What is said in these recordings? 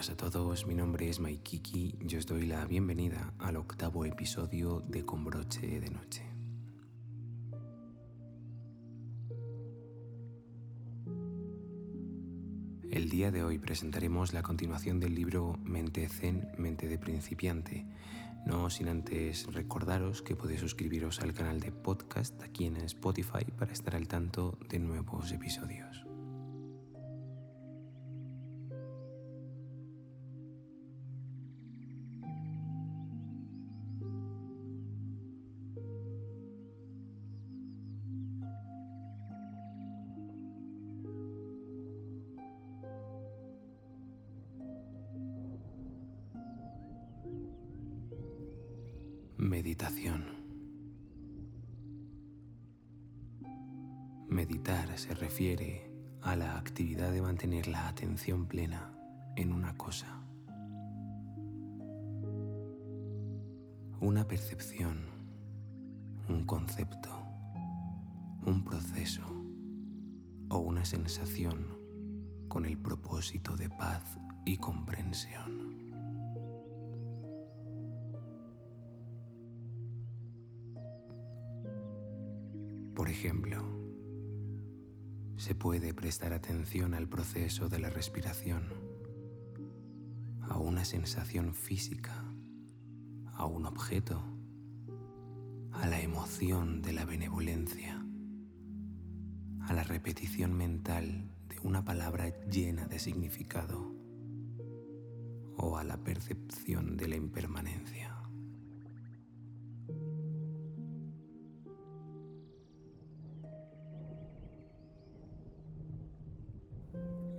Buenas a todos, mi nombre es Maikiki y os doy la bienvenida al octavo episodio de Con broche de noche. El día de hoy presentaremos la continuación del libro Mente Zen, Mente de Principiante, no sin antes recordaros que podéis suscribiros al canal de podcast aquí en Spotify para estar al tanto de nuevos episodios. Meditación. Meditar se refiere a la actividad de mantener la atención plena en una cosa. Una percepción, un concepto, un proceso o una sensación con el propósito de paz y comprensión. Por ejemplo, se puede prestar atención al proceso de la respiración, a una sensación física, a un objeto, a la emoción de la benevolencia, a la repetición mental de una palabra llena de significado o a la percepción de la impermanencia.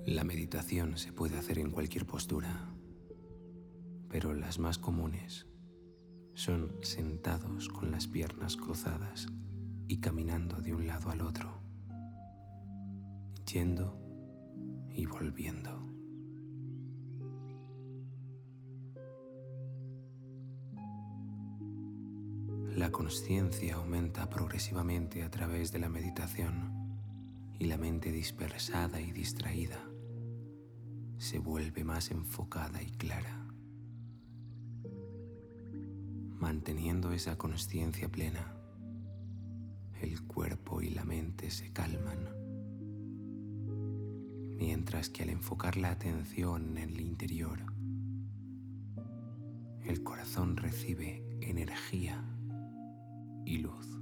La meditación se puede hacer en cualquier postura, pero las más comunes son sentados con las piernas cruzadas y caminando de un lado al otro, yendo y volviendo. La conciencia aumenta progresivamente a través de la meditación y la mente dispersada y distraída se vuelve más enfocada y clara. Manteniendo esa conciencia plena, el cuerpo y la mente se calman, mientras que al enfocar la atención en el interior, el corazón recibe energía y luz.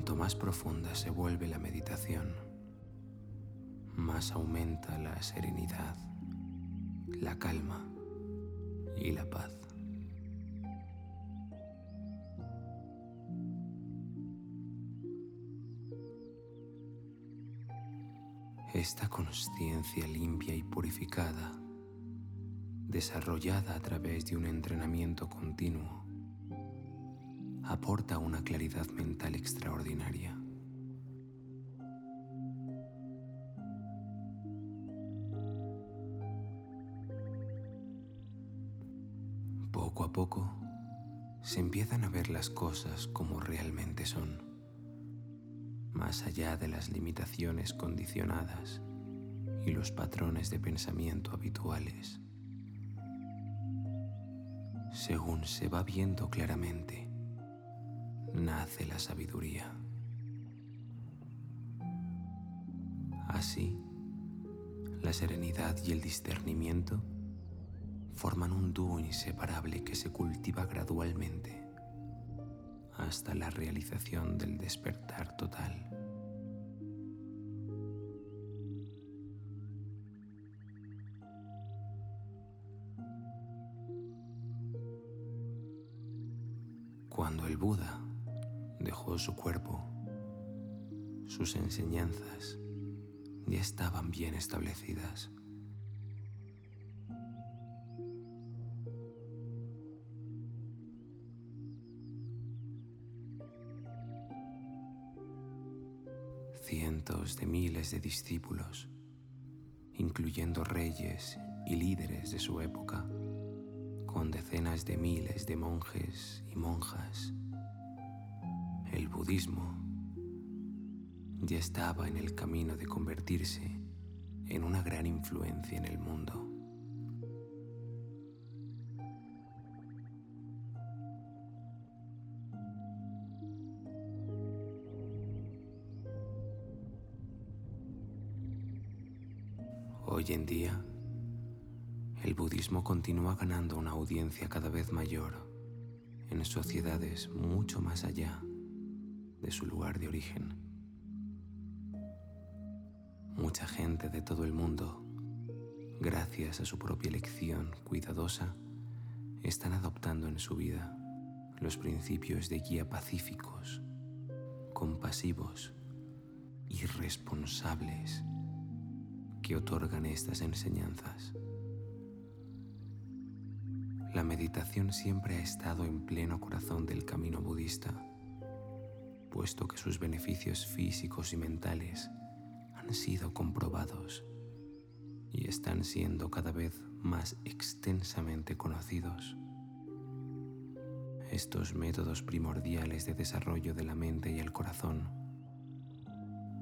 Cuanto más profunda se vuelve la meditación, más aumenta la serenidad, la calma y la paz. Esta conciencia limpia y purificada, desarrollada a través de un entrenamiento continuo, aporta una claridad mental extraordinaria. Poco a poco se empiezan a ver las cosas como realmente son, más allá de las limitaciones condicionadas y los patrones de pensamiento habituales. Según se va viendo claramente, nace la sabiduría. Así, la serenidad y el discernimiento forman un dúo inseparable que se cultiva gradualmente hasta la realización del despertar total. Cuando el Buda dejó su cuerpo, sus enseñanzas ya estaban bien establecidas. Cientos de miles de discípulos, incluyendo reyes y líderes de su época, con decenas de miles de monjes y monjas, budismo ya estaba en el camino de convertirse en una gran influencia en el mundo. Hoy en día, el budismo continúa ganando una audiencia cada vez mayor en sociedades mucho más allá de su lugar de origen. Mucha gente de todo el mundo, gracias a su propia elección cuidadosa, están adoptando en su vida los principios de guía pacíficos, compasivos y responsables que otorgan estas enseñanzas. La meditación siempre ha estado en pleno corazón del camino budista, puesto que sus beneficios físicos y mentales han sido comprobados y están siendo cada vez más extensamente conocidos. Estos métodos primordiales de desarrollo de la mente y el corazón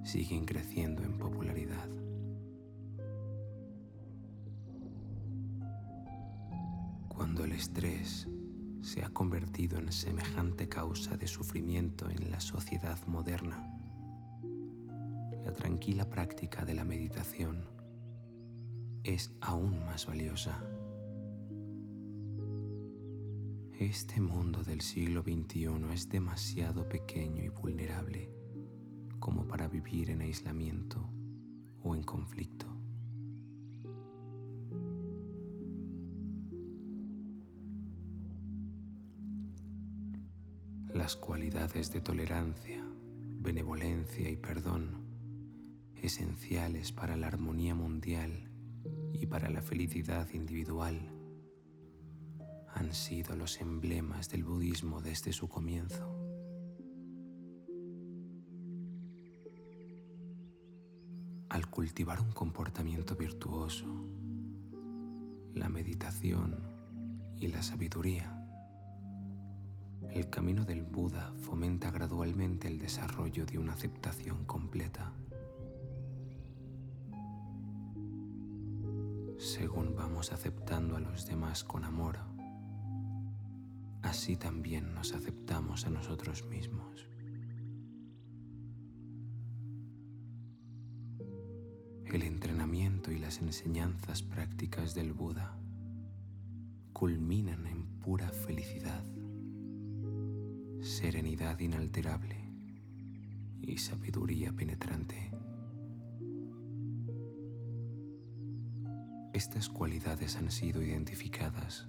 siguen creciendo en popularidad. Cuando el estrés se ha convertido en semejante causa de sufrimiento en la sociedad moderna, la tranquila práctica de la meditación es aún más valiosa. Este mundo del siglo XXI es demasiado pequeño y vulnerable como para vivir en aislamiento o en conflicto. Las cualidades de tolerancia, benevolencia y perdón, esenciales para la armonía mundial y para la felicidad individual, han sido los emblemas del budismo desde su comienzo. Al cultivar un comportamiento virtuoso, la meditación y la sabiduría, el camino del Buda fomenta gradualmente el desarrollo de una aceptación completa. Según vamos aceptando a los demás con amor, así también nos aceptamos a nosotros mismos. El entrenamiento y las enseñanzas prácticas del Buda culminan en pura felicidad serenidad inalterable y sabiduría penetrante. Estas cualidades han sido identificadas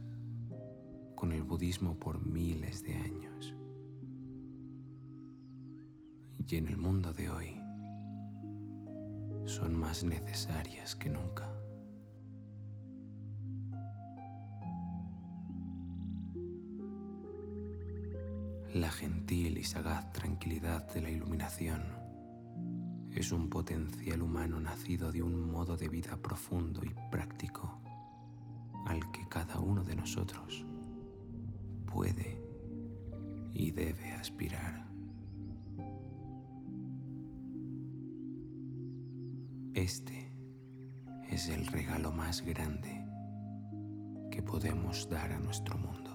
con el budismo por miles de años. Y en el mundo de hoy son más necesarias que nunca. La gentil y sagaz tranquilidad de la iluminación es un potencial humano nacido de un modo de vida profundo y práctico al que cada uno de nosotros puede y debe aspirar. Este es el regalo más grande que podemos dar a nuestro mundo.